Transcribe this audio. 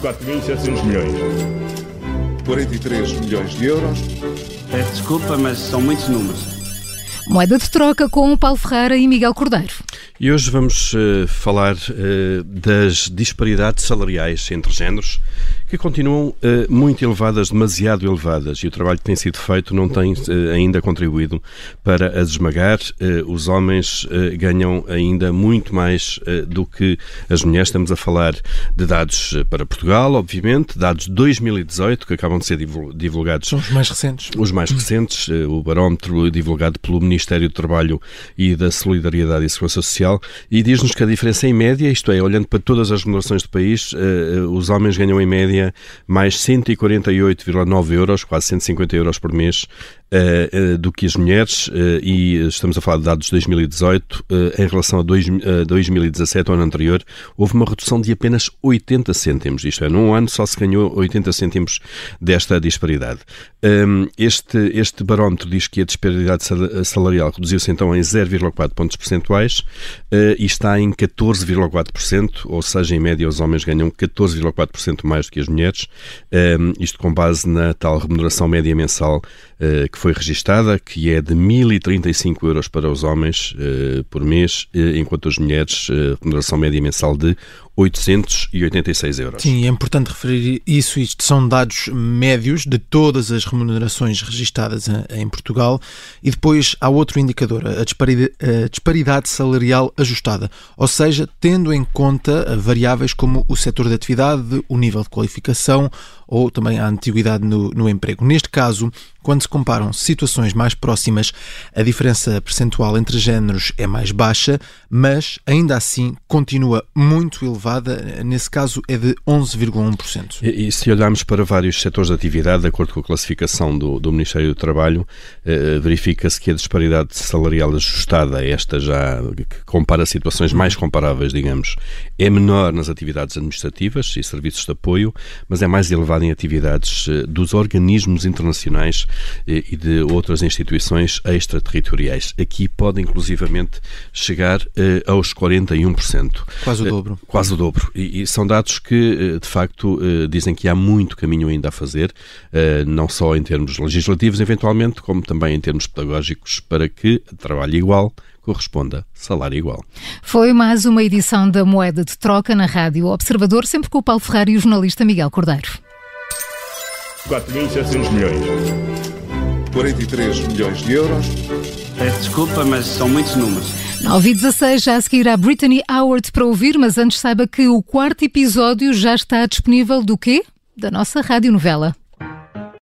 4.700 milhões. 43 milhões de euros. Peço desculpa, mas são muitos números. Moeda de troca com Paulo Ferreira e Miguel Cordeiro. E hoje vamos uh, falar uh, das disparidades salariais entre géneros que continuam uh, muito elevadas, demasiado elevadas, e o trabalho que tem sido feito não tem uh, ainda contribuído para as esmagar. Uh, os homens ganham ainda muito mais do que as mulheres. Estamos a falar de dados para Portugal, obviamente, dados de 2018 que acabam de ser divulgados. São os mais recentes. Os mais recentes, o barómetro divulgado pelo Ministério do Trabalho e da Solidariedade e Segurança Social, e diz-nos que a diferença em média, isto é, olhando para todas as remunerações do país, os homens ganham em média média mais 148,9 euros, quase 150 euros por mês, uh, uh, do que as mulheres, uh, e estamos a falar de dados de 2018, em relação a, dois, 2017, ao ano anterior, houve uma redução de apenas 80 cêntimos. Isto é, num ano só se ganhou 80 cêntimos desta disparidade. Ehm, este, este barómetro diz que a disparidade salarial reduziu-se então em 0,4 pontos percentuais e está em 14,4%, ou seja, em média os homens ganham 14,4% mais do que as mulheres, um, ehm, isto com base na tal remuneração média mensal que que foi registada, que é de 1.035 euros para os homens uh, por mês, uh, enquanto as mulheres, remuneração média mensal de 886 euros. Sim, é importante referir isso. Isto são dados médios de todas as remunerações registadas em Portugal. E depois há outro indicador, a disparidade, a disparidade salarial ajustada. Ou seja, tendo em conta variáveis como o setor de atividade, o nível de qualificação ou também a antiguidade no, no emprego. Neste caso, quando se comparam situações mais próximas, a diferença percentual entre géneros é mais baixa, mas ainda assim continua muito elevada nesse caso é de 11,1%. E, e, se olharmos para vários setores de atividade, de acordo com a classificação do, do Ministério do Trabalho, eh, verifica-se que a disparidade salarial ajustada, esta já que compara situações mais comparáveis, digamos, é menor nas atividades administrativas e serviços de apoio, mas é mais elevada em atividades eh, dos organismos internacionais eh, e de outras instituições extraterritoriais. Aqui pode inclusivamente chegar eh, aos 41%. Quase o dobro. Quase o dobro. E, e, são dados que, eh, de facto, eh, dizem que há muito caminho ainda a fazer, eh, não só em termos legislativos, eventualmente, como também em termos pedagógicos, para que trabalho igual corresponda salário igual. Foi mais uma edição da Moeda de Troca na Rádio Observador, sempre com o Paulo Ferrari e o jornalista Miguel Cordeiro. 4.700 milhões. 43 milhões de euros. Peço desculpa, mas são muitos números. 9 e 16, já a seguir a Brittany Howard para ouvir, mas antes saiba que o quarto episódio já está disponível do quê? Da nossa rádio novela.